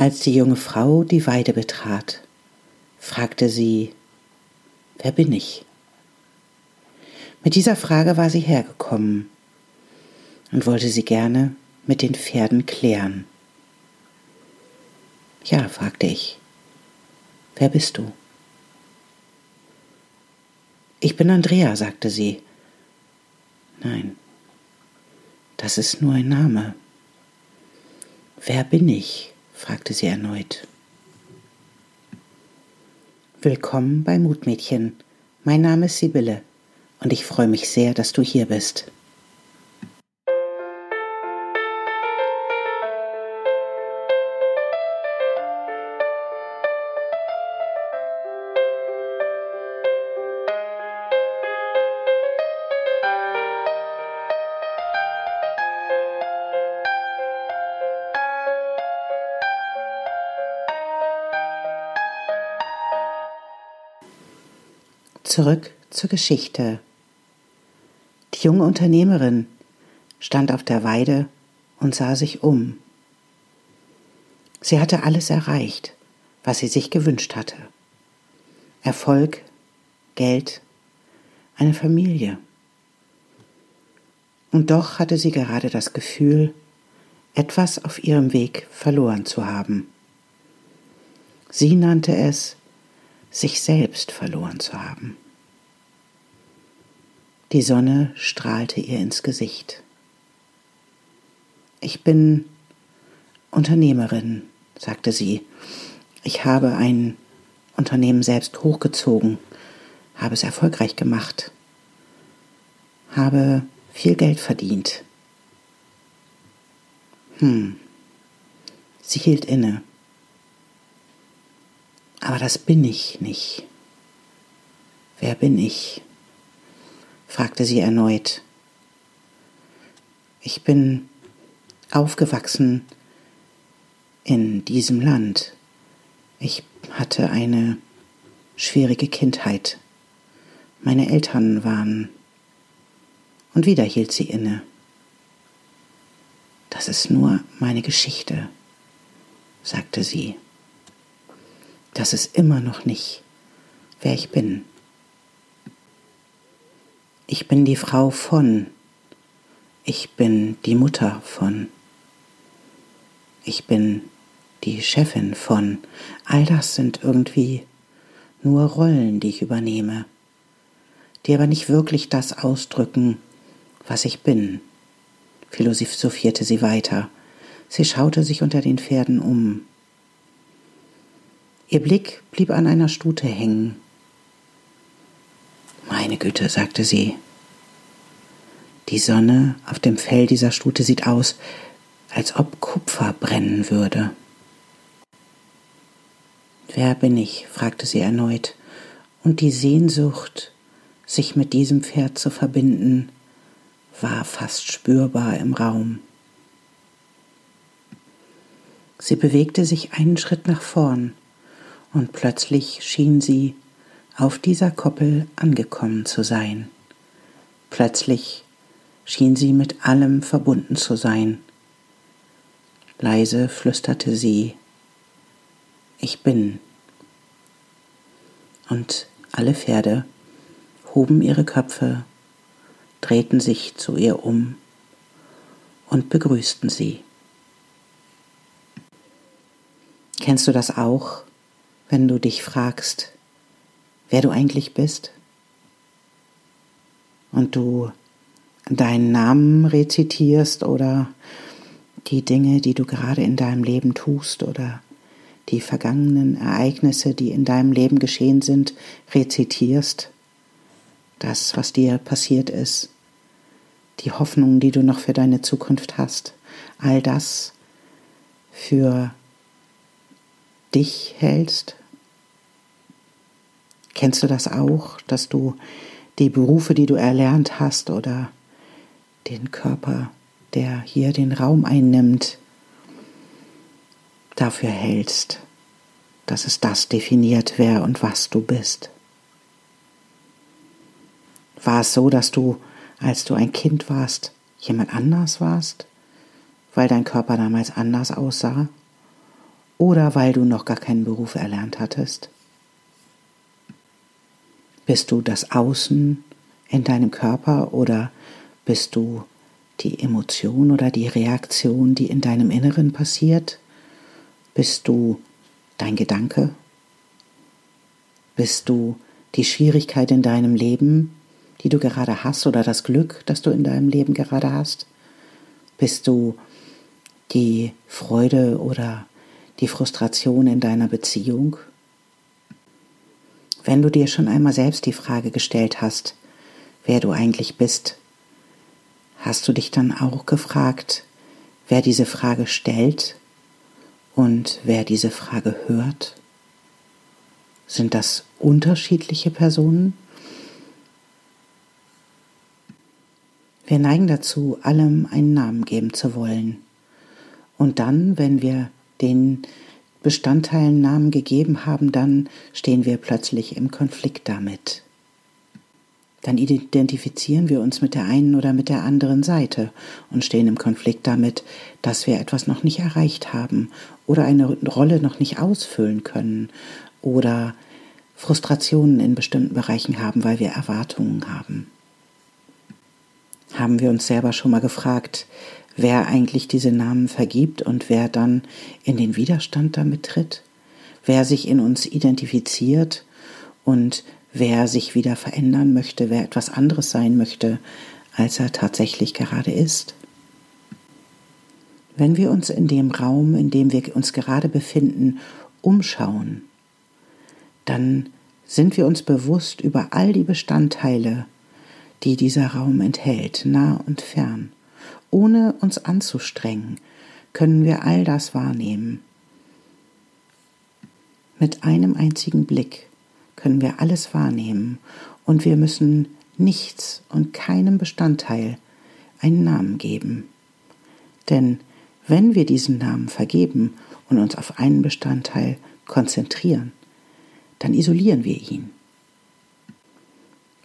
Als die junge Frau die Weide betrat, fragte sie, Wer bin ich? Mit dieser Frage war sie hergekommen und wollte sie gerne mit den Pferden klären. Ja, fragte ich, wer bist du? Ich bin Andrea, sagte sie. Nein, das ist nur ein Name. Wer bin ich? Fragte sie erneut. Willkommen bei Mutmädchen. Mein Name ist Sibylle und ich freue mich sehr, dass du hier bist. Zurück zur Geschichte. Die junge Unternehmerin stand auf der Weide und sah sich um. Sie hatte alles erreicht, was sie sich gewünscht hatte. Erfolg, Geld, eine Familie. Und doch hatte sie gerade das Gefühl, etwas auf ihrem Weg verloren zu haben. Sie nannte es, sich selbst verloren zu haben. Die Sonne strahlte ihr ins Gesicht. Ich bin Unternehmerin, sagte sie. Ich habe ein Unternehmen selbst hochgezogen, habe es erfolgreich gemacht, habe viel Geld verdient. Hm. Sie hielt inne. Aber das bin ich nicht. Wer bin ich? fragte sie erneut. Ich bin aufgewachsen in diesem Land. Ich hatte eine schwierige Kindheit. Meine Eltern waren. Und wieder hielt sie inne. Das ist nur meine Geschichte, sagte sie. Das ist immer noch nicht, wer ich bin. Ich bin die Frau von. Ich bin die Mutter von. Ich bin die Chefin von. All das sind irgendwie nur Rollen, die ich übernehme, die aber nicht wirklich das ausdrücken, was ich bin, philosophierte sie weiter. Sie schaute sich unter den Pferden um. Ihr Blick blieb an einer Stute hängen, meine Güte, sagte sie. Die Sonne auf dem Fell dieser Stute sieht aus, als ob Kupfer brennen würde. Wer bin ich? fragte sie erneut, und die Sehnsucht, sich mit diesem Pferd zu verbinden, war fast spürbar im Raum. Sie bewegte sich einen Schritt nach vorn, und plötzlich schien sie auf dieser Koppel angekommen zu sein. Plötzlich schien sie mit allem verbunden zu sein. Leise flüsterte sie, ich bin. Und alle Pferde hoben ihre Köpfe, drehten sich zu ihr um und begrüßten sie. Kennst du das auch, wenn du dich fragst, wer du eigentlich bist? Und du deinen Namen rezitierst oder die Dinge, die du gerade in deinem Leben tust oder die vergangenen Ereignisse, die in deinem Leben geschehen sind, rezitierst, das, was dir passiert ist, die Hoffnungen, die du noch für deine Zukunft hast, all das für dich hältst Kennst du das auch, dass du die Berufe, die du erlernt hast oder den Körper, der hier den Raum einnimmt, dafür hältst, dass es das definiert, wer und was du bist? War es so, dass du, als du ein Kind warst, jemand anders warst, weil dein Körper damals anders aussah? oder weil du noch gar keinen Beruf erlernt hattest? Bist du das Außen in deinem Körper oder bist du die Emotion oder die Reaktion, die in deinem Inneren passiert? Bist du dein Gedanke? Bist du die Schwierigkeit in deinem Leben, die du gerade hast oder das Glück, das du in deinem Leben gerade hast? Bist du die Freude oder die Frustration in deiner Beziehung? Wenn du dir schon einmal selbst die Frage gestellt hast, wer du eigentlich bist, hast du dich dann auch gefragt, wer diese Frage stellt und wer diese Frage hört? Sind das unterschiedliche Personen? Wir neigen dazu, allem einen Namen geben zu wollen. Und dann, wenn wir den Bestandteilen Namen gegeben haben, dann stehen wir plötzlich im Konflikt damit. Dann identifizieren wir uns mit der einen oder mit der anderen Seite und stehen im Konflikt damit, dass wir etwas noch nicht erreicht haben oder eine Rolle noch nicht ausfüllen können oder Frustrationen in bestimmten Bereichen haben, weil wir Erwartungen haben. Haben wir uns selber schon mal gefragt, wer eigentlich diese Namen vergibt und wer dann in den Widerstand damit tritt, wer sich in uns identifiziert und wer sich wieder verändern möchte, wer etwas anderes sein möchte, als er tatsächlich gerade ist. Wenn wir uns in dem Raum, in dem wir uns gerade befinden, umschauen, dann sind wir uns bewusst über all die Bestandteile, die dieser Raum enthält, nah und fern. Ohne uns anzustrengen, können wir all das wahrnehmen. Mit einem einzigen Blick können wir alles wahrnehmen und wir müssen nichts und keinem Bestandteil einen Namen geben. Denn wenn wir diesen Namen vergeben und uns auf einen Bestandteil konzentrieren, dann isolieren wir ihn.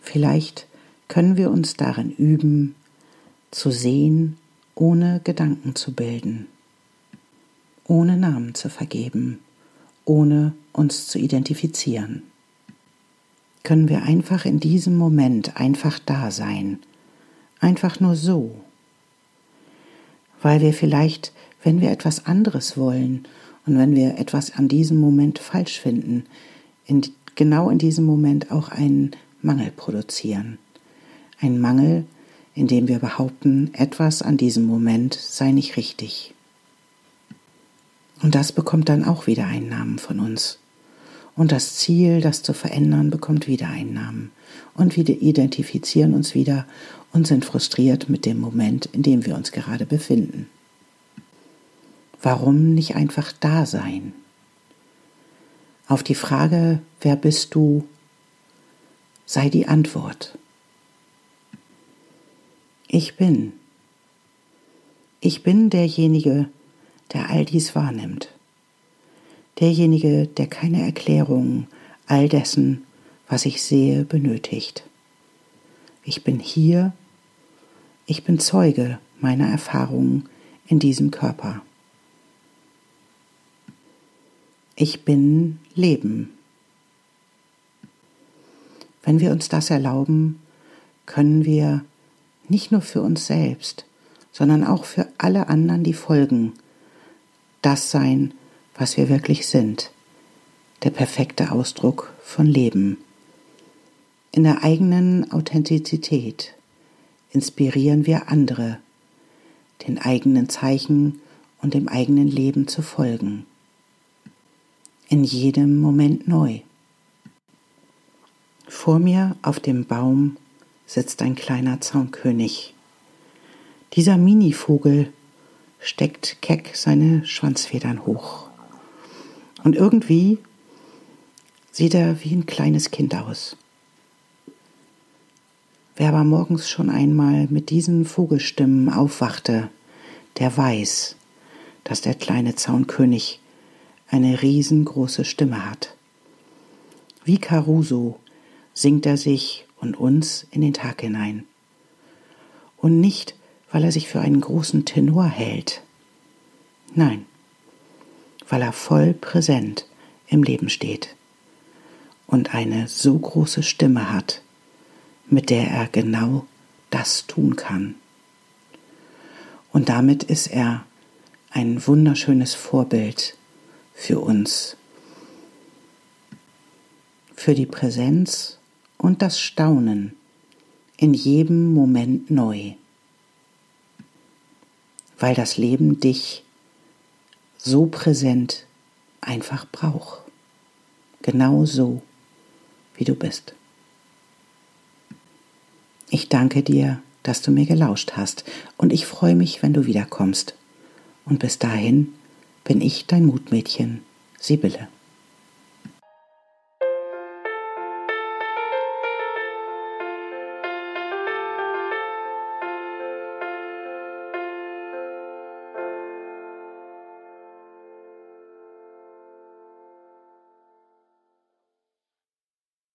Vielleicht können wir uns darin üben, zu sehen, ohne Gedanken zu bilden, ohne Namen zu vergeben, ohne uns zu identifizieren. Können wir einfach in diesem Moment einfach da sein, einfach nur so, weil wir vielleicht, wenn wir etwas anderes wollen und wenn wir etwas an diesem Moment falsch finden, in, genau in diesem Moment auch einen Mangel produzieren. Ein Mangel, indem wir behaupten, etwas an diesem Moment sei nicht richtig. Und das bekommt dann auch wieder einen Namen von uns. Und das Ziel, das zu verändern, bekommt wieder einen Namen. Und wir identifizieren uns wieder und sind frustriert mit dem Moment, in dem wir uns gerade befinden. Warum nicht einfach da sein? Auf die Frage, wer bist du, sei die Antwort. Ich bin. Ich bin derjenige, der all dies wahrnimmt. Derjenige, der keine Erklärung all dessen, was ich sehe, benötigt. Ich bin hier, ich bin Zeuge meiner Erfahrungen in diesem Körper. Ich bin Leben. Wenn wir uns das erlauben, können wir nicht nur für uns selbst, sondern auch für alle anderen, die folgen, das sein, was wir wirklich sind, der perfekte Ausdruck von Leben. In der eigenen Authentizität inspirieren wir andere, den eigenen Zeichen und dem eigenen Leben zu folgen. In jedem Moment neu. Vor mir auf dem Baum sitzt ein kleiner Zaunkönig. Dieser Minivogel steckt keck seine Schwanzfedern hoch. Und irgendwie sieht er wie ein kleines Kind aus. Wer aber morgens schon einmal mit diesen Vogelstimmen aufwachte, der weiß, dass der kleine Zaunkönig eine riesengroße Stimme hat. Wie Caruso singt er sich und uns in den Tag hinein. Und nicht, weil er sich für einen großen Tenor hält. Nein, weil er voll präsent im Leben steht und eine so große Stimme hat, mit der er genau das tun kann. Und damit ist er ein wunderschönes Vorbild für uns, für die Präsenz und das Staunen in jedem Moment neu, weil das Leben dich so präsent einfach braucht, genau so, wie du bist. Ich danke dir, dass du mir gelauscht hast und ich freue mich, wenn du wiederkommst. Und bis dahin bin ich dein Mutmädchen, Sibylle.